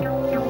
Música